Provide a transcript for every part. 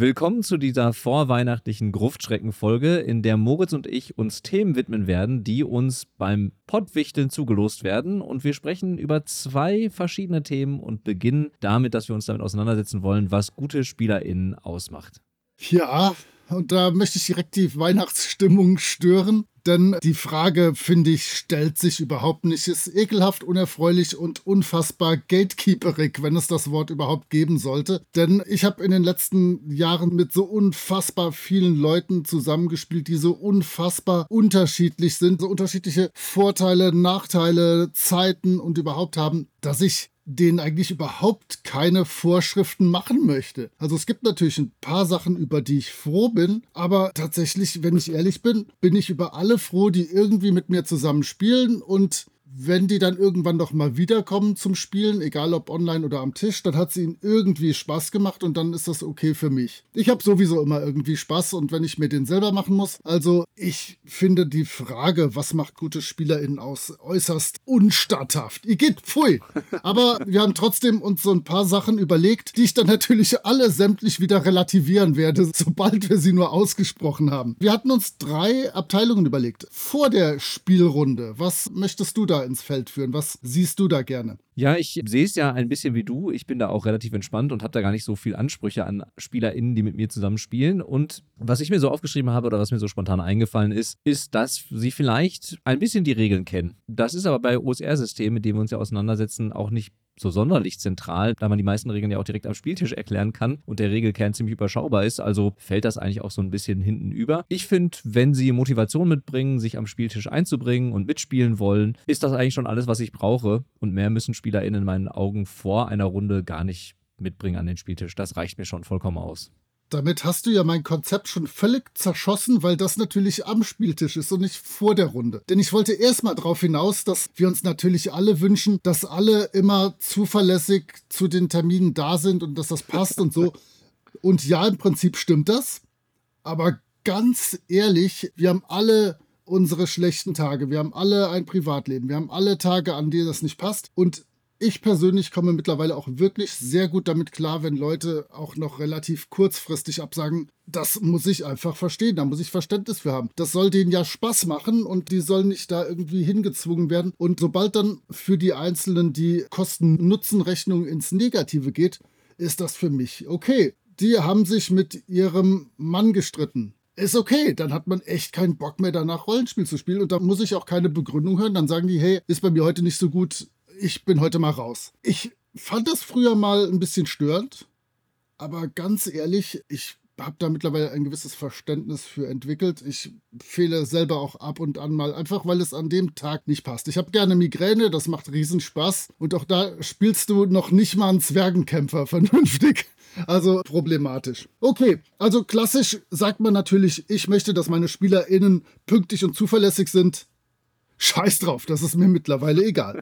Willkommen zu dieser vorweihnachtlichen Gruftschrecken-Folge, in der Moritz und ich uns Themen widmen werden, die uns beim Pottwichteln zugelost werden. Und wir sprechen über zwei verschiedene Themen und beginnen damit, dass wir uns damit auseinandersetzen wollen, was gute SpielerInnen ausmacht. Ja, und da möchte ich direkt die Weihnachtsstimmung stören. Denn die Frage, finde ich, stellt sich überhaupt nicht. Ist ekelhaft, unerfreulich und unfassbar gatekeeperig, wenn es das Wort überhaupt geben sollte. Denn ich habe in den letzten Jahren mit so unfassbar vielen Leuten zusammengespielt, die so unfassbar unterschiedlich sind, so unterschiedliche Vorteile, Nachteile, Zeiten und überhaupt haben, dass ich denen eigentlich überhaupt keine Vorschriften machen möchte. Also es gibt natürlich ein paar Sachen, über die ich froh bin, aber tatsächlich, wenn ich ehrlich bin, bin ich über alle froh, die irgendwie mit mir zusammen spielen und wenn die dann irgendwann noch mal wiederkommen zum Spielen, egal ob online oder am Tisch, dann hat es ihnen irgendwie Spaß gemacht und dann ist das okay für mich. Ich habe sowieso immer irgendwie Spaß und wenn ich mir den selber machen muss, also ich finde die Frage, was macht gute SpielerInnen aus, äußerst unstatthaft. Ihr geht, pfui. Aber wir haben trotzdem uns so ein paar Sachen überlegt, die ich dann natürlich alle sämtlich wieder relativieren werde, sobald wir sie nur ausgesprochen haben. Wir hatten uns drei Abteilungen überlegt. Vor der Spielrunde, was möchtest du da ins Feld führen. Was siehst du da gerne? Ja, ich sehe es ja ein bisschen wie du. Ich bin da auch relativ entspannt und habe da gar nicht so viel Ansprüche an SpielerInnen, die mit mir zusammen spielen. Und was ich mir so aufgeschrieben habe oder was mir so spontan eingefallen ist, ist, dass sie vielleicht ein bisschen die Regeln kennen. Das ist aber bei OSR-Systemen, mit denen wir uns ja auseinandersetzen, auch nicht so sonderlich zentral, da man die meisten Regeln ja auch direkt am Spieltisch erklären kann und der Regelkern ziemlich überschaubar ist. Also fällt das eigentlich auch so ein bisschen hinten über. Ich finde, wenn sie Motivation mitbringen, sich am Spieltisch einzubringen und mitspielen wollen, ist das eigentlich schon alles, was ich brauche. Und mehr müssen SpielerInnen in meinen Augen vor einer Runde gar nicht mitbringen an den Spieltisch. Das reicht mir schon vollkommen aus. Damit hast du ja mein Konzept schon völlig zerschossen, weil das natürlich am Spieltisch ist und nicht vor der Runde. Denn ich wollte erstmal darauf hinaus, dass wir uns natürlich alle wünschen, dass alle immer zuverlässig zu den Terminen da sind und dass das passt und so. Und ja, im Prinzip stimmt das. Aber ganz ehrlich, wir haben alle unsere schlechten Tage. Wir haben alle ein Privatleben. Wir haben alle Tage, an denen das nicht passt. Und ich persönlich komme mittlerweile auch wirklich sehr gut damit klar, wenn Leute auch noch relativ kurzfristig absagen. Das muss ich einfach verstehen, da muss ich Verständnis für haben. Das soll denen ja Spaß machen und die sollen nicht da irgendwie hingezwungen werden. Und sobald dann für die Einzelnen die Kosten-Nutzen-Rechnung ins Negative geht, ist das für mich okay. Die haben sich mit ihrem Mann gestritten ist okay. Dann hat man echt keinen Bock mehr danach Rollenspiel zu spielen und da muss ich auch keine Begründung hören. Dann sagen die, hey, ist bei mir heute nicht so gut, ich bin heute mal raus. Ich fand das früher mal ein bisschen störend, aber ganz ehrlich, ich habe da mittlerweile ein gewisses Verständnis für entwickelt. Ich fehle selber auch ab und an mal, einfach weil es an dem Tag nicht passt. Ich habe gerne Migräne, das macht riesen Spaß. Und auch da spielst du noch nicht mal einen Zwergenkämpfer vernünftig. Also problematisch. Okay, also klassisch sagt man natürlich, ich möchte, dass meine SpielerInnen pünktlich und zuverlässig sind. Scheiß drauf, das ist mir mittlerweile egal.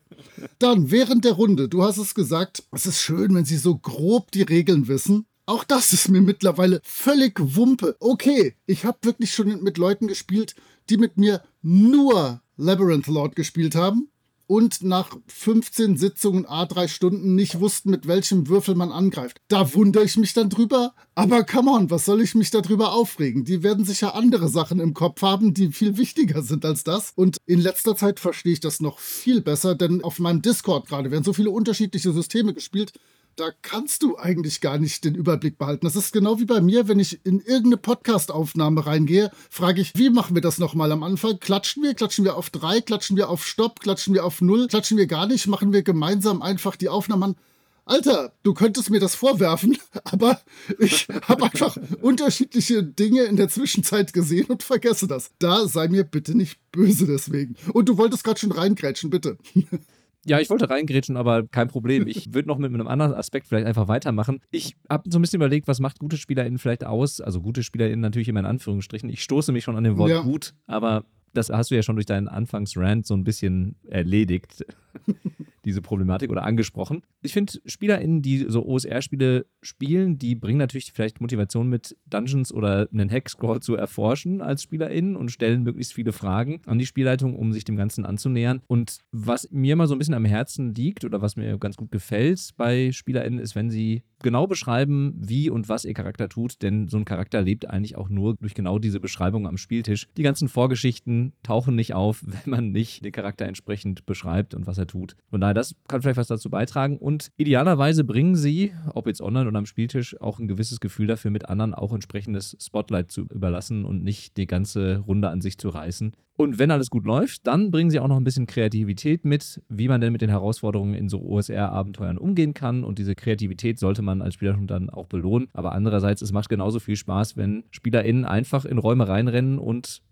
Dann, während der Runde, du hast es gesagt, es ist schön, wenn sie so grob die Regeln wissen. Auch das ist mir mittlerweile völlig Wumpe. Okay, ich habe wirklich schon mit Leuten gespielt, die mit mir nur Labyrinth Lord gespielt haben und nach 15 Sitzungen a drei Stunden nicht wussten, mit welchem Würfel man angreift. Da wundere ich mich dann drüber. Aber come on, was soll ich mich darüber aufregen? Die werden sicher andere Sachen im Kopf haben, die viel wichtiger sind als das. Und in letzter Zeit verstehe ich das noch viel besser, denn auf meinem Discord gerade werden so viele unterschiedliche Systeme gespielt da kannst du eigentlich gar nicht den Überblick behalten. Das ist genau wie bei mir, wenn ich in irgendeine Podcast-Aufnahme reingehe, frage ich, wie machen wir das nochmal am Anfang? Klatschen wir? Klatschen wir auf drei? Klatschen wir auf Stopp? Klatschen wir auf null? Klatschen wir gar nicht? Machen wir gemeinsam einfach die Aufnahme an? Alter, du könntest mir das vorwerfen, aber ich habe einfach unterschiedliche Dinge in der Zwischenzeit gesehen und vergesse das. Da sei mir bitte nicht böse deswegen. Und du wolltest gerade schon reingrätschen, bitte. Ja, ich wollte reingrätschen, aber kein Problem. Ich würde noch mit einem anderen Aspekt vielleicht einfach weitermachen. Ich habe so ein bisschen überlegt, was macht gute SpielerInnen vielleicht aus? Also gute SpielerInnen natürlich immer in Anführungsstrichen. Ich stoße mich schon an dem Wort ja. gut, aber das hast du ja schon durch deinen Anfangsrand so ein bisschen erledigt diese Problematik oder angesprochen. Ich finde, SpielerInnen, die so OSR-Spiele spielen, die bringen natürlich vielleicht Motivation mit, Dungeons oder einen Hackscrawl zu erforschen als SpielerInnen und stellen möglichst viele Fragen an die Spielleitung, um sich dem Ganzen anzunähern. Und was mir mal so ein bisschen am Herzen liegt oder was mir ganz gut gefällt bei SpielerInnen, ist, wenn sie genau beschreiben, wie und was ihr Charakter tut, denn so ein Charakter lebt eigentlich auch nur durch genau diese Beschreibung am Spieltisch. Die ganzen Vorgeschichten tauchen nicht auf, wenn man nicht den Charakter entsprechend beschreibt und was er tut. Von daher, das kann vielleicht was dazu beitragen und idealerweise bringen sie, ob jetzt online oder am Spieltisch, auch ein gewisses Gefühl dafür, mit anderen auch entsprechendes Spotlight zu überlassen und nicht die ganze Runde an sich zu reißen. Und wenn alles gut läuft, dann bringen sie auch noch ein bisschen Kreativität mit, wie man denn mit den Herausforderungen in so OSR-Abenteuern umgehen kann. Und diese Kreativität sollte man als Spieler dann auch belohnen. Aber andererseits, es macht genauso viel Spaß, wenn SpielerInnen einfach in Räume reinrennen und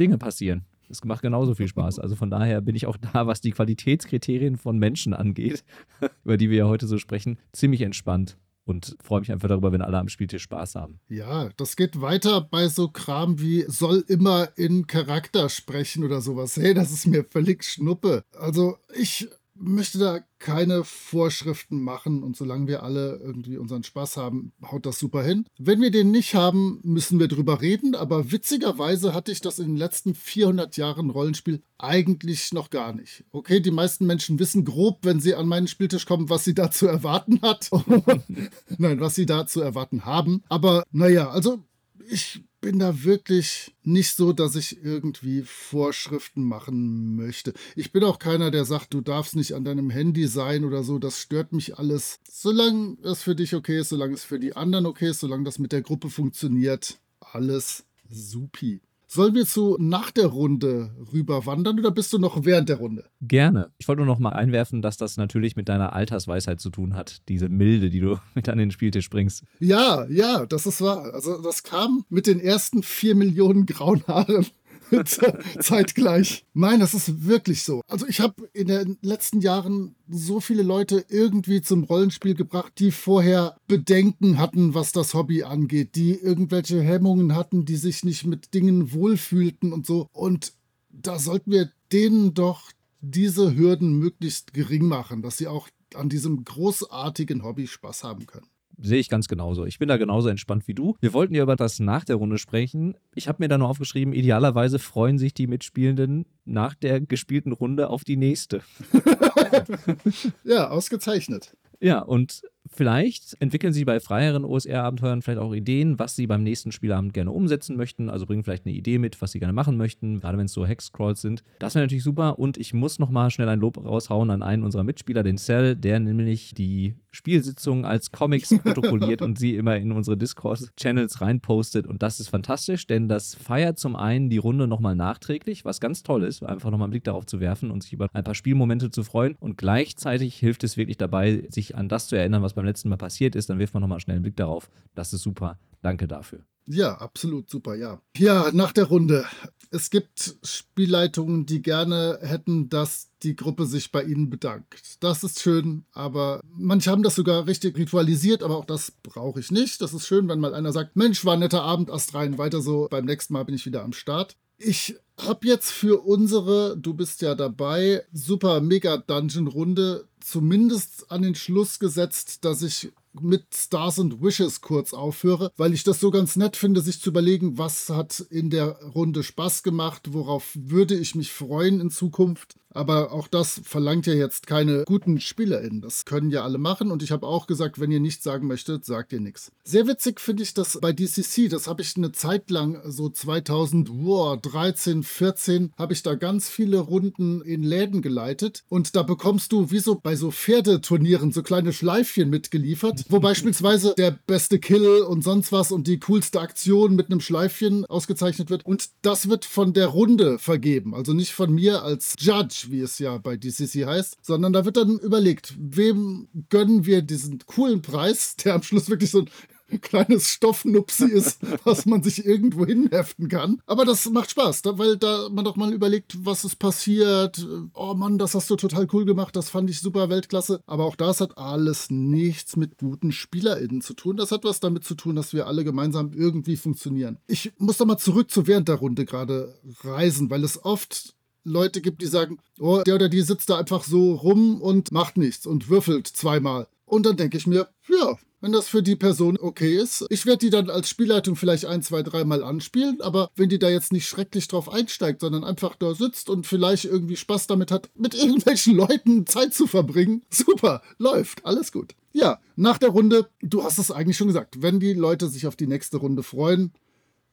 Dinge passieren. Es macht genauso viel Spaß. Also von daher bin ich auch da, was die Qualitätskriterien von Menschen angeht, über die wir ja heute so sprechen, ziemlich entspannt und freue mich einfach darüber, wenn alle am Spieltisch Spaß haben. Ja, das geht weiter bei so Kram wie soll immer in Charakter sprechen oder sowas. Hey, das ist mir völlig Schnuppe. Also ich möchte da keine Vorschriften machen und solange wir alle irgendwie unseren Spaß haben, haut das super hin. Wenn wir den nicht haben, müssen wir drüber reden, aber witzigerweise hatte ich das in den letzten 400 Jahren Rollenspiel eigentlich noch gar nicht. Okay, die meisten Menschen wissen grob, wenn sie an meinen Spieltisch kommen, was sie da zu erwarten hat. Nein, was sie da zu erwarten haben. Aber naja, also ich bin da wirklich nicht so, dass ich irgendwie Vorschriften machen möchte. Ich bin auch keiner, der sagt, du darfst nicht an deinem Handy sein oder so. Das stört mich alles. Solange es für dich okay ist, solange es für die anderen okay ist, solange das mit der Gruppe funktioniert, alles supi. Sollen wir zu nach der Runde rüberwandern oder bist du noch während der Runde? Gerne. Ich wollte nur noch mal einwerfen, dass das natürlich mit deiner Altersweisheit zu tun hat, diese Milde, die du mit an den Spieltisch bringst. Ja, ja, das ist wahr. Also das kam mit den ersten vier Millionen grauen Haaren zeitgleich. Nein, das ist wirklich so. Also ich habe in den letzten Jahren so viele Leute irgendwie zum Rollenspiel gebracht, die vorher Bedenken hatten, was das Hobby angeht, die irgendwelche Hemmungen hatten, die sich nicht mit Dingen wohlfühlten und so. Und da sollten wir denen doch diese Hürden möglichst gering machen, dass sie auch an diesem großartigen Hobby Spaß haben können. Sehe ich ganz genauso. Ich bin da genauso entspannt wie du. Wir wollten ja über das nach der Runde sprechen. Ich habe mir da nur aufgeschrieben, idealerweise freuen sich die Mitspielenden nach der gespielten Runde auf die nächste. ja, ausgezeichnet. Ja, und Vielleicht entwickeln Sie bei freieren OSR-Abenteuern vielleicht auch Ideen, was Sie beim nächsten Spielabend gerne umsetzen möchten. Also bringen vielleicht eine Idee mit, was Sie gerne machen möchten, gerade wenn es so Hexcrawls sind. Das wäre natürlich super. Und ich muss nochmal schnell ein Lob raushauen an einen unserer Mitspieler, den Cell, der nämlich die Spielsitzungen als Comics protokolliert und sie immer in unsere Discord-Channels reinpostet. Und das ist fantastisch, denn das feiert zum einen die Runde nochmal nachträglich, was ganz toll ist, einfach nochmal einen Blick darauf zu werfen und sich über ein paar Spielmomente zu freuen. Und gleichzeitig hilft es wirklich dabei, sich an das zu erinnern, was beim letzten Mal passiert ist, dann wirft man nochmal schnell einen Blick darauf. Das ist super. Danke dafür. Ja, absolut super, ja. Ja, nach der Runde. Es gibt Spielleitungen, die gerne hätten, dass die Gruppe sich bei ihnen bedankt. Das ist schön, aber manche haben das sogar richtig ritualisiert, aber auch das brauche ich nicht. Das ist schön, wenn mal einer sagt, Mensch, war ein netter Abend, Ast rein, weiter so, beim nächsten Mal bin ich wieder am Start. Ich habe jetzt für unsere, du bist ja dabei, super mega Dungeon Runde zumindest an den Schluss gesetzt, dass ich mit Stars and Wishes kurz aufhöre, weil ich das so ganz nett finde, sich zu überlegen, was hat in der Runde Spaß gemacht, worauf würde ich mich freuen in Zukunft. Aber auch das verlangt ja jetzt keine guten SpielerInnen. Das können ja alle machen. Und ich habe auch gesagt, wenn ihr nichts sagen möchtet, sagt ihr nichts. Sehr witzig finde ich das bei DCC. Das habe ich eine Zeit lang, so 2013, 14, habe ich da ganz viele Runden in Läden geleitet. Und da bekommst du, wie so bei so Pferdeturnieren, so kleine Schleifchen mitgeliefert, wo beispielsweise der beste Kill und sonst was und die coolste Aktion mit einem Schleifchen ausgezeichnet wird. Und das wird von der Runde vergeben. Also nicht von mir als Judge wie es ja bei DCC heißt, sondern da wird dann überlegt, wem gönnen wir diesen coolen Preis, der am Schluss wirklich so ein kleines Stoffnupsi ist, was man sich irgendwo hinheften kann. Aber das macht Spaß, weil da man doch mal überlegt, was ist passiert. Oh Mann, das hast du total cool gemacht, das fand ich super Weltklasse. Aber auch das hat alles nichts mit guten SpielerInnen zu tun. Das hat was damit zu tun, dass wir alle gemeinsam irgendwie funktionieren. Ich muss doch mal zurück zu während der Runde gerade reisen, weil es oft Leute gibt, die sagen, oh, der oder die sitzt da einfach so rum und macht nichts und würfelt zweimal. Und dann denke ich mir, ja, wenn das für die Person okay ist. Ich werde die dann als Spielleitung vielleicht ein, zwei, dreimal anspielen, aber wenn die da jetzt nicht schrecklich drauf einsteigt, sondern einfach da sitzt und vielleicht irgendwie Spaß damit hat, mit irgendwelchen Leuten Zeit zu verbringen, super, läuft, alles gut. Ja, nach der Runde, du hast es eigentlich schon gesagt, wenn die Leute sich auf die nächste Runde freuen,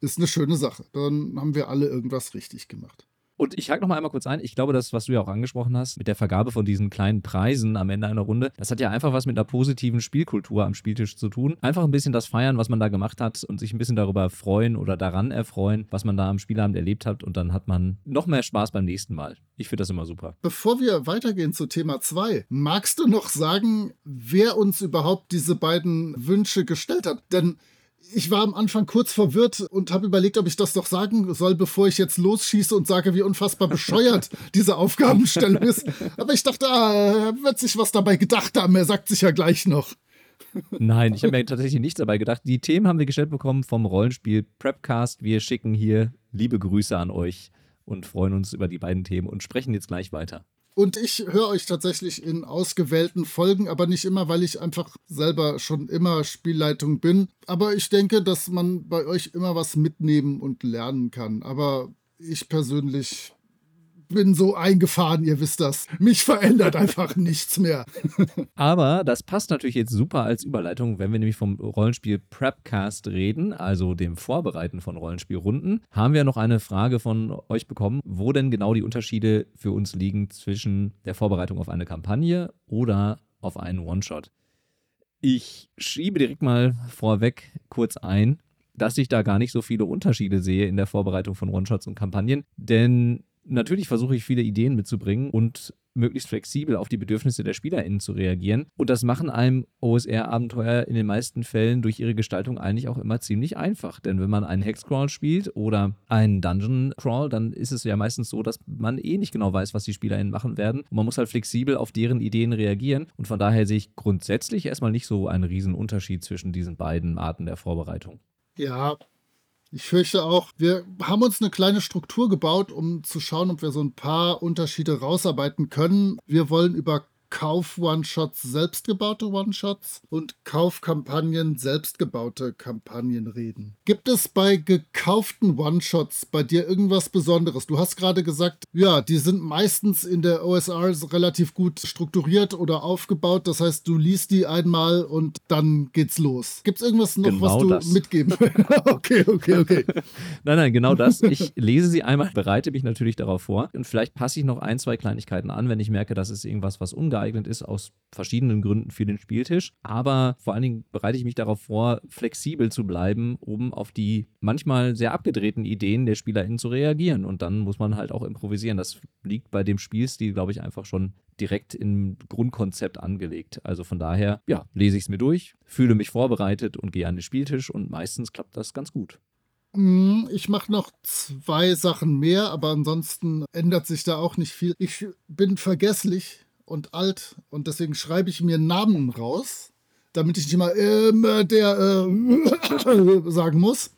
ist eine schöne Sache. Dann haben wir alle irgendwas richtig gemacht. Und ich hake noch mal einmal kurz ein. Ich glaube, das, was du ja auch angesprochen hast, mit der Vergabe von diesen kleinen Preisen am Ende einer Runde, das hat ja einfach was mit einer positiven Spielkultur am Spieltisch zu tun. Einfach ein bisschen das feiern, was man da gemacht hat und sich ein bisschen darüber freuen oder daran erfreuen, was man da am Spielabend erlebt hat. Und dann hat man noch mehr Spaß beim nächsten Mal. Ich finde das immer super. Bevor wir weitergehen zu Thema 2, magst du noch sagen, wer uns überhaupt diese beiden Wünsche gestellt hat? Denn ich war am Anfang kurz verwirrt und habe überlegt, ob ich das doch sagen soll, bevor ich jetzt losschieße und sage, wie unfassbar bescheuert diese Aufgabenstellung ist. Aber ich dachte, ah, er wird sich was dabei gedacht haben. Er sagt sich ja gleich noch. Nein, ich habe mir tatsächlich nichts dabei gedacht. Die Themen haben wir gestellt bekommen vom Rollenspiel Prepcast. Wir schicken hier liebe Grüße an euch und freuen uns über die beiden Themen und sprechen jetzt gleich weiter. Und ich höre euch tatsächlich in ausgewählten Folgen, aber nicht immer, weil ich einfach selber schon immer Spielleitung bin. Aber ich denke, dass man bei euch immer was mitnehmen und lernen kann. Aber ich persönlich bin so eingefahren, ihr wisst das. Mich verändert einfach nichts mehr. Aber das passt natürlich jetzt super als Überleitung, wenn wir nämlich vom Rollenspiel Prepcast reden, also dem Vorbereiten von Rollenspielrunden, haben wir noch eine Frage von euch bekommen, wo denn genau die Unterschiede für uns liegen zwischen der Vorbereitung auf eine Kampagne oder auf einen One-Shot. Ich schiebe direkt mal vorweg kurz ein, dass ich da gar nicht so viele Unterschiede sehe in der Vorbereitung von One-Shots und Kampagnen, denn Natürlich versuche ich viele Ideen mitzubringen und möglichst flexibel auf die Bedürfnisse der SpielerInnen zu reagieren. Und das machen einem OSR-Abenteuer in den meisten Fällen durch ihre Gestaltung eigentlich auch immer ziemlich einfach. Denn wenn man einen Hexcrawl spielt oder einen Dungeon Crawl, dann ist es ja meistens so, dass man eh nicht genau weiß, was die SpielerInnen machen werden. Und man muss halt flexibel auf deren Ideen reagieren. Und von daher sehe ich grundsätzlich erstmal nicht so einen riesen Unterschied zwischen diesen beiden Arten der Vorbereitung. Ja, ich fürchte auch, wir haben uns eine kleine Struktur gebaut, um zu schauen, ob wir so ein paar Unterschiede rausarbeiten können. Wir wollen über Kauf-One-Shots selbstgebaute One-Shots und Kaufkampagnen selbstgebaute Kampagnen reden. Gibt es bei gekauften One-Shots bei dir irgendwas Besonderes? Du hast gerade gesagt, ja, die sind meistens in der OSR relativ gut strukturiert oder aufgebaut. Das heißt, du liest die einmal und dann geht's los. Gibt es irgendwas noch, genau was du das. mitgeben Okay, okay, okay. nein, nein, genau das. Ich lese sie einmal, bereite mich natürlich darauf vor und vielleicht passe ich noch ein, zwei Kleinigkeiten an, wenn ich merke, das ist irgendwas, was ungeeignet geeignet ist, aus verschiedenen Gründen für den Spieltisch. Aber vor allen Dingen bereite ich mich darauf vor, flexibel zu bleiben, um auf die manchmal sehr abgedrehten Ideen der SpielerInnen zu reagieren. Und dann muss man halt auch improvisieren. Das liegt bei dem Spielstil, glaube ich, einfach schon direkt im Grundkonzept angelegt. Also von daher, ja, lese ich es mir durch, fühle mich vorbereitet und gehe an den Spieltisch und meistens klappt das ganz gut. Mm, ich mache noch zwei Sachen mehr, aber ansonsten ändert sich da auch nicht viel. Ich bin vergesslich und alt und deswegen schreibe ich mir Namen raus, damit ich nicht immer äh, der äh, sagen muss.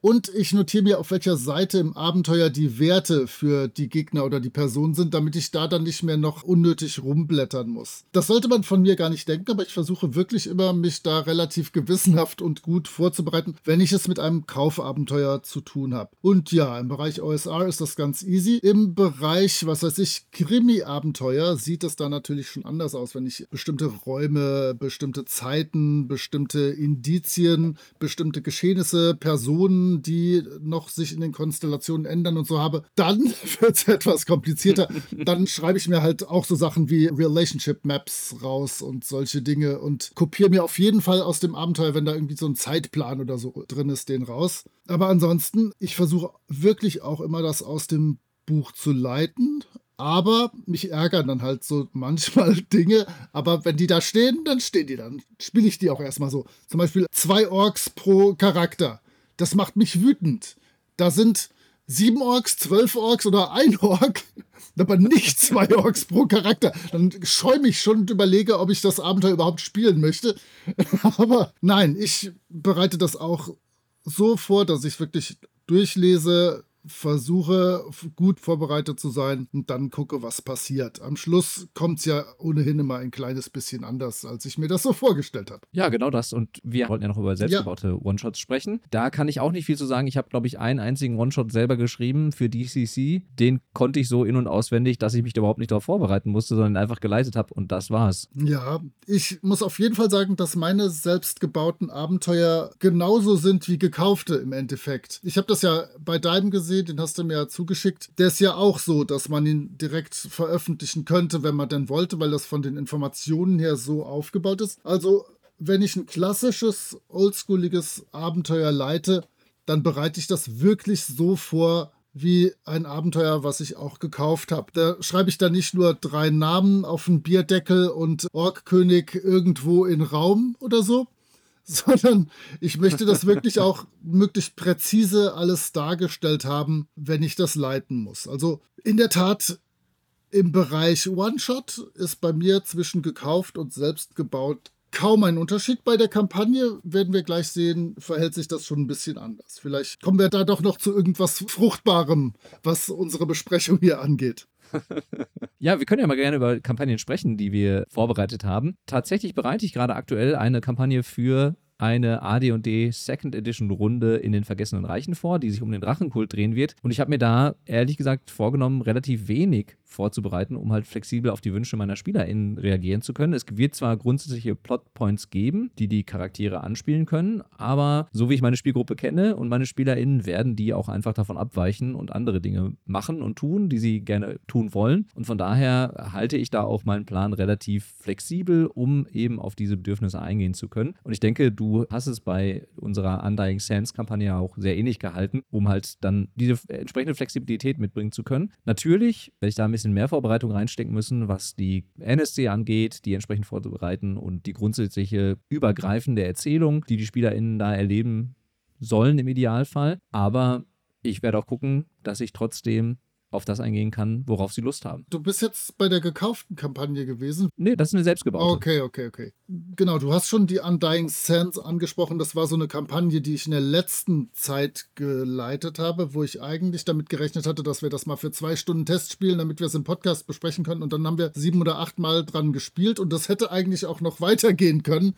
Und ich notiere mir, auf welcher Seite im Abenteuer die Werte für die Gegner oder die Person sind, damit ich da dann nicht mehr noch unnötig rumblättern muss. Das sollte man von mir gar nicht denken, aber ich versuche wirklich immer, mich da relativ gewissenhaft und gut vorzubereiten, wenn ich es mit einem Kaufabenteuer zu tun habe. Und ja, im Bereich OSR ist das ganz easy. Im Bereich, was weiß ich, Krimi-Abenteuer sieht es da natürlich schon anders aus, wenn ich bestimmte Räume, bestimmte Zeiten, bestimmte Indizien, bestimmte Geschehnisse, Personen, Personen, die noch sich in den Konstellationen ändern und so habe, dann wird es etwas komplizierter. dann schreibe ich mir halt auch so Sachen wie Relationship Maps raus und solche Dinge und kopiere mir auf jeden Fall aus dem Abenteuer, wenn da irgendwie so ein Zeitplan oder so drin ist, den raus. Aber ansonsten, ich versuche wirklich auch immer das aus dem Buch zu leiten Aber mich ärgern dann halt so manchmal Dinge. Aber wenn die da stehen, dann stehen die dann. Spiele ich die auch erstmal so. Zum Beispiel zwei Orks pro Charakter. Das macht mich wütend. Da sind sieben Orks, zwölf Orks oder ein Ork, aber nicht zwei Orks pro Charakter. Dann schäume ich schon und überlege, ob ich das Abenteuer überhaupt spielen möchte. aber nein, ich bereite das auch so vor, dass ich wirklich durchlese, versuche gut vorbereitet zu sein und dann gucke, was passiert. Am Schluss kommt es ja ohnehin immer ein kleines bisschen anders, als ich mir das so vorgestellt habe. Ja, genau das. Und wir wollten ja noch über selbstgebaute ja. One-Shots sprechen. Da kann ich auch nicht viel zu sagen. Ich habe, glaube ich, einen einzigen One-Shot selber geschrieben für DCC. Den konnte ich so in- und auswendig, dass ich mich überhaupt nicht darauf vorbereiten musste, sondern einfach geleitet habe und das war's. Ja, ich muss auf jeden Fall sagen, dass meine selbstgebauten Abenteuer genauso sind wie gekaufte im Endeffekt. Ich habe das ja bei deinem gesehen gesehen, den hast du mir ja zugeschickt. Der ist ja auch so, dass man ihn direkt veröffentlichen könnte, wenn man denn wollte, weil das von den Informationen her so aufgebaut ist. Also, wenn ich ein klassisches, oldschooliges Abenteuer leite, dann bereite ich das wirklich so vor, wie ein Abenteuer, was ich auch gekauft habe. Da schreibe ich dann nicht nur drei Namen auf einen Bierdeckel und Orkkönig irgendwo in Raum oder so, sondern ich möchte das wirklich auch möglichst präzise alles dargestellt haben, wenn ich das leiten muss. Also in der Tat, im Bereich One-Shot ist bei mir zwischen gekauft und selbst gebaut kaum ein Unterschied. Bei der Kampagne werden wir gleich sehen, verhält sich das schon ein bisschen anders. Vielleicht kommen wir da doch noch zu irgendwas Fruchtbarem, was unsere Besprechung hier angeht. Ja, wir können ja mal gerne über Kampagnen sprechen, die wir vorbereitet haben. Tatsächlich bereite ich gerade aktuell eine Kampagne für eine AD&D Second Edition Runde in den Vergessenen Reichen vor, die sich um den Drachenkult drehen wird. Und ich habe mir da ehrlich gesagt vorgenommen, relativ wenig vorzubereiten, um halt flexibel auf die Wünsche meiner SpielerInnen reagieren zu können. Es wird zwar grundsätzliche Plotpoints geben, die die Charaktere anspielen können, aber so wie ich meine Spielgruppe kenne und meine SpielerInnen werden die auch einfach davon abweichen und andere Dinge machen und tun, die sie gerne tun wollen. Und von daher halte ich da auch meinen Plan relativ flexibel, um eben auf diese Bedürfnisse eingehen zu können. Und ich denke, du hast es bei unserer Undying Sands Kampagne auch sehr ähnlich gehalten, um halt dann diese entsprechende Flexibilität mitbringen zu können. Natürlich werde ich da ein bisschen mehr Vorbereitung reinstecken müssen, was die NSC angeht, die entsprechend vorzubereiten und die grundsätzliche übergreifende Erzählung, die die SpielerInnen da erleben sollen im Idealfall. Aber ich werde auch gucken, dass ich trotzdem auf das eingehen kann, worauf sie Lust haben. Du bist jetzt bei der gekauften Kampagne gewesen? Nee, das ist eine selbstgebaute. Okay, okay, okay. Genau, du hast schon die Undying Sands angesprochen. Das war so eine Kampagne, die ich in der letzten Zeit geleitet habe, wo ich eigentlich damit gerechnet hatte, dass wir das mal für zwei Stunden Test spielen, damit wir es im Podcast besprechen können. Und dann haben wir sieben oder acht Mal dran gespielt und das hätte eigentlich auch noch weitergehen können,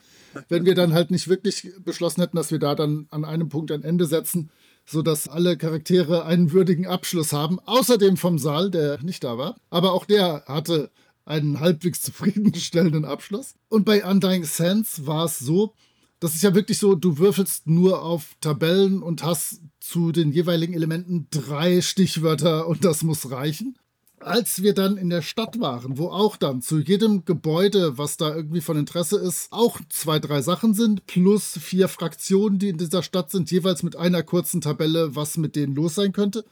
wenn wir dann halt nicht wirklich beschlossen hätten, dass wir da dann an einem Punkt ein Ende setzen sodass alle Charaktere einen würdigen Abschluss haben, außerdem vom Saal, der nicht da war. Aber auch der hatte einen halbwegs zufriedenstellenden Abschluss. Und bei Undying Sands war es so, das ist ja wirklich so, du würfelst nur auf Tabellen und hast zu den jeweiligen Elementen drei Stichwörter und das muss reichen als wir dann in der Stadt waren, wo auch dann zu jedem Gebäude, was da irgendwie von Interesse ist, auch zwei, drei Sachen sind, plus vier Fraktionen, die in dieser Stadt sind, jeweils mit einer kurzen Tabelle, was mit denen los sein könnte.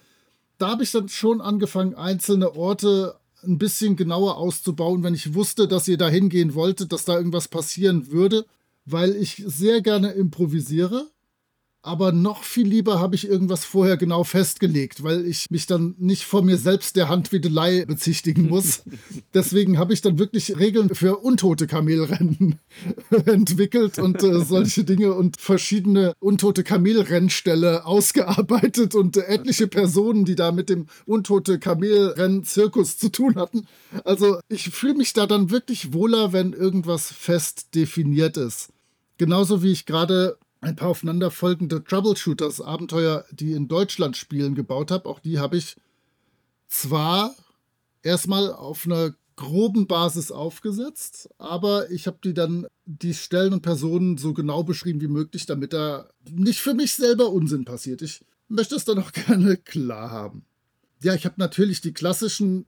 Da habe ich dann schon angefangen, einzelne Orte ein bisschen genauer auszubauen, wenn ich wusste, dass ihr da hingehen wolltet, dass da irgendwas passieren würde, weil ich sehr gerne improvisiere aber noch viel lieber habe ich irgendwas vorher genau festgelegt, weil ich mich dann nicht vor mir selbst der Handwedelei bezichtigen muss. Deswegen habe ich dann wirklich Regeln für untote Kamelrennen entwickelt und äh, solche Dinge und verschiedene untote Kamelrennställe ausgearbeitet und äh, etliche Personen, die da mit dem untote Kamelrennen-Zirkus zu tun hatten. Also ich fühle mich da dann wirklich wohler, wenn irgendwas fest definiert ist. Genauso wie ich gerade ein paar aufeinanderfolgende Troubleshooters, Abenteuer, die in Deutschland spielen, gebaut habe. Auch die habe ich zwar erstmal auf einer groben Basis aufgesetzt, aber ich habe die dann die Stellen und Personen so genau beschrieben wie möglich, damit da nicht für mich selber Unsinn passiert. Ich möchte es dann auch gerne klar haben. Ja, ich habe natürlich die klassischen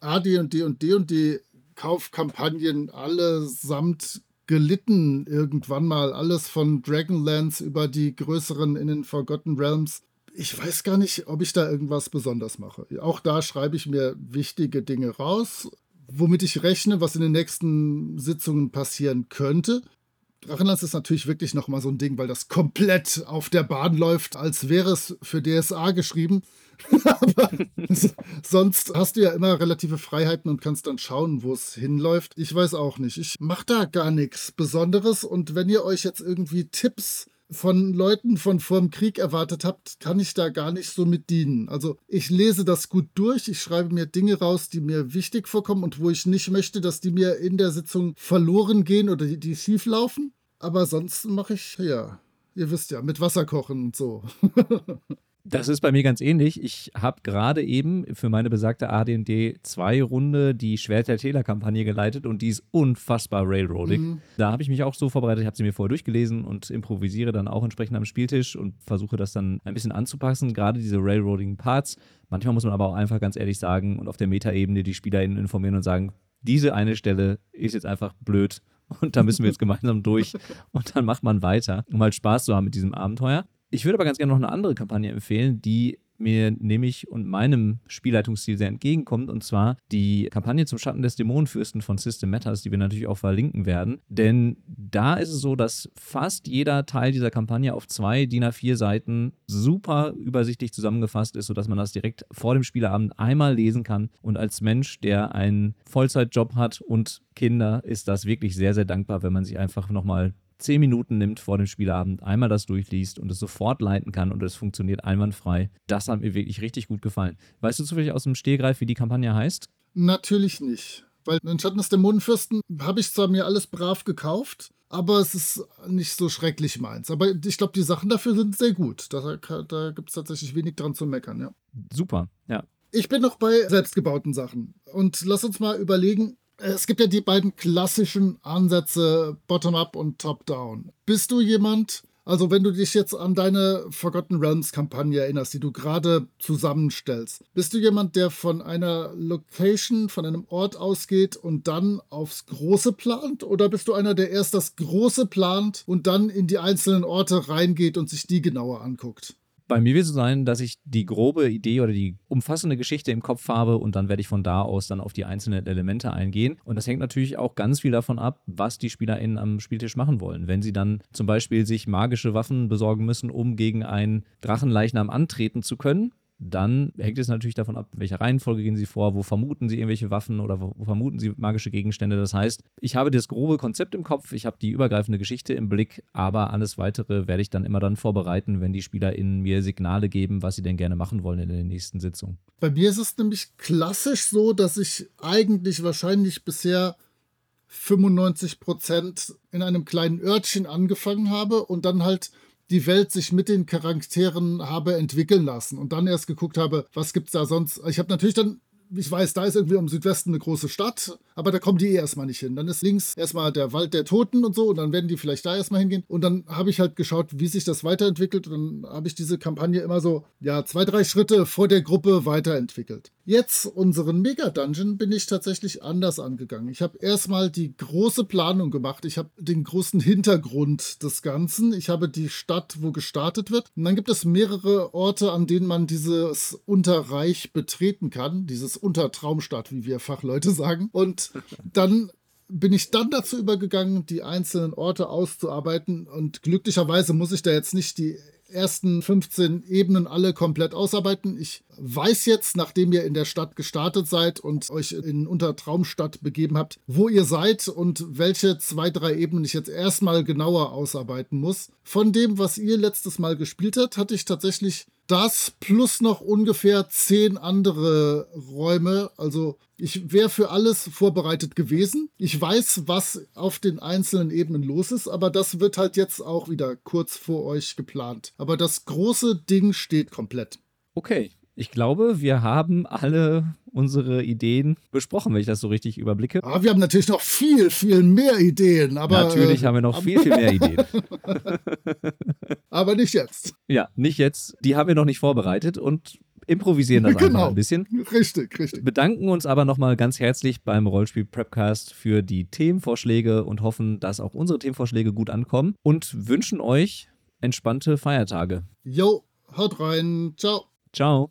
AD und D und D und D Kaufkampagnen allesamt gelitten irgendwann mal. Alles von Dragonlance über die größeren in den Forgotten Realms Ich weiß gar nicht, ob ich da irgendwas besonders mache. Auch da schreibe ich mir wichtige Dinge raus, womit ich rechne, was in den nächsten Sitzungen passieren könnte. Drachenlands ist natürlich wirklich nochmal so ein Ding, weil das komplett auf der Bahn läuft, als wäre es für DSA geschrieben. Aber sonst hast du ja immer relative Freiheiten und kannst dann schauen, wo es hinläuft. Ich weiß auch nicht. Ich mache da gar nichts Besonderes. Und wenn ihr euch jetzt irgendwie Tipps von Leuten von vor dem Krieg erwartet habt, kann ich da gar nicht so mit dienen. Also ich lese das gut durch, ich schreibe mir Dinge raus, die mir wichtig vorkommen und wo ich nicht möchte, dass die mir in der Sitzung verloren gehen oder die, die schief laufen. Aber sonst mache ich, ja, ihr wisst ja, mit Wasser kochen und so. Das ist bei mir ganz ähnlich. Ich habe gerade eben für meine besagte AD&D 2 Runde die Schwert der Täler-Kampagne geleitet und die ist unfassbar railroadig. Mhm. Da habe ich mich auch so vorbereitet, ich habe sie mir vorher durchgelesen und improvisiere dann auch entsprechend am Spieltisch und versuche das dann ein bisschen anzupassen, gerade diese railroadigen Parts. Manchmal muss man aber auch einfach ganz ehrlich sagen und auf der Metaebene die SpielerInnen informieren und sagen, diese eine Stelle ist jetzt einfach blöd und da müssen wir jetzt gemeinsam durch und dann macht man weiter, um halt Spaß zu haben mit diesem Abenteuer. Ich würde aber ganz gerne noch eine andere Kampagne empfehlen, die mir nämlich und meinem Spielleitungsstil sehr entgegenkommt, und zwar die Kampagne zum Schatten des Dämonenfürsten von System Matters, die wir natürlich auch verlinken werden. Denn da ist es so, dass fast jeder Teil dieser Kampagne auf zwei DIN A4 Seiten super übersichtlich zusammengefasst ist, sodass man das direkt vor dem Spieleabend einmal lesen kann. Und als Mensch, der einen Vollzeitjob hat und Kinder, ist das wirklich sehr, sehr dankbar, wenn man sich einfach nochmal zehn Minuten nimmt vor dem Spielabend, einmal das durchliest und es sofort leiten kann und es funktioniert einwandfrei. Das hat mir wirklich richtig gut gefallen. Weißt du zufällig aus dem Stehgreif, wie die Kampagne heißt? Natürlich nicht. Weil in Schatten des Dämonenfürsten habe ich zwar mir alles brav gekauft, aber es ist nicht so schrecklich meins. Aber ich glaube, die Sachen dafür sind sehr gut. Da, da gibt es tatsächlich wenig dran zu meckern, ja. Super, ja. Ich bin noch bei selbstgebauten Sachen. Und lass uns mal überlegen, es gibt ja die beiden klassischen Ansätze Bottom-up und Top-down. Bist du jemand, also wenn du dich jetzt an deine Forgotten Realms Kampagne erinnerst, die du gerade zusammenstellst, bist du jemand, der von einer Location, von einem Ort ausgeht und dann aufs Große plant? Oder bist du einer, der erst das Große plant und dann in die einzelnen Orte reingeht und sich die genauer anguckt? Bei mir wird es so sein, dass ich die grobe Idee oder die umfassende Geschichte im Kopf habe und dann werde ich von da aus dann auf die einzelnen Elemente eingehen. Und das hängt natürlich auch ganz viel davon ab, was die SpielerInnen am Spieltisch machen wollen. Wenn sie dann zum Beispiel sich magische Waffen besorgen müssen, um gegen einen Drachenleichnam antreten zu können, dann hängt es natürlich davon ab, welcher Reihenfolge gehen Sie vor, wo vermuten Sie irgendwelche Waffen oder wo, wo, vermuten Sie magische Gegenstände. Das heißt, ich habe das grobe Konzept im Kopf, ich habe die übergreifende Geschichte im Blick, aber alles weitere werde ich dann immer dann vorbereiten, wenn die SpielerInnen mir Signale geben, was sie denn gerne machen wollen in der nächsten Sitzung. Bei mir ist es nämlich klassisch so, dass ich eigentlich wahrscheinlich bisher 95 Prozent in einem kleinen Örtchen angefangen habe und dann halt die Welt sich mit den Charakteren habe entwickeln lassen und dann erst geguckt habe, was gibt es da sonst. Ich habe natürlich dann ich weiß, da ist irgendwie im Südwesten eine große Stadt, aber da kommen die eh erstmal nicht hin. Dann ist links erstmal der Wald der Toten und so und dann werden die vielleicht da erstmal hingehen. Und dann habe ich halt geschaut, wie sich das weiterentwickelt und dann habe ich diese Kampagne immer so, ja, zwei, drei Schritte vor der Gruppe weiterentwickelt. Jetzt, unseren Mega-Dungeon, bin ich tatsächlich anders angegangen. Ich habe erstmal die große Planung gemacht. Ich habe den großen Hintergrund des Ganzen. Ich habe die Stadt, wo gestartet wird. Und dann gibt es mehrere Orte, an denen man dieses Unterreich betreten kann. Dieses Untertraumstadt, wie wir Fachleute sagen. Und dann bin ich dann dazu übergegangen, die einzelnen Orte auszuarbeiten. Und glücklicherweise muss ich da jetzt nicht die ersten 15 Ebenen alle komplett ausarbeiten. Ich weiß jetzt, nachdem ihr in der Stadt gestartet seid und euch in Untertraumstadt begeben habt, wo ihr seid und welche zwei, drei Ebenen ich jetzt erstmal genauer ausarbeiten muss. Von dem, was ihr letztes Mal gespielt habt, hatte ich tatsächlich das plus noch ungefähr zehn andere Räume. Also ich wäre für alles vorbereitet gewesen. Ich weiß, was auf den einzelnen Ebenen los ist, aber das wird halt jetzt auch wieder kurz vor euch geplant. Aber das große Ding steht komplett. Okay, ich glaube, wir haben alle unsere Ideen besprochen, wenn ich das so richtig überblicke. Aber ah, wir haben natürlich noch viel, viel mehr Ideen. Aber, natürlich äh, haben wir noch viel, viel mehr Ideen. aber nicht jetzt. Ja, nicht jetzt. Die haben wir noch nicht vorbereitet und improvisieren das genau. einfach ein bisschen. Richtig, richtig. Bedanken uns aber nochmal ganz herzlich beim Rollspiel Prepcast für die Themenvorschläge und hoffen, dass auch unsere Themenvorschläge gut ankommen und wünschen euch entspannte Feiertage. Jo, Haut rein. Ciao. Ciao.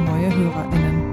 neue HörerInnen.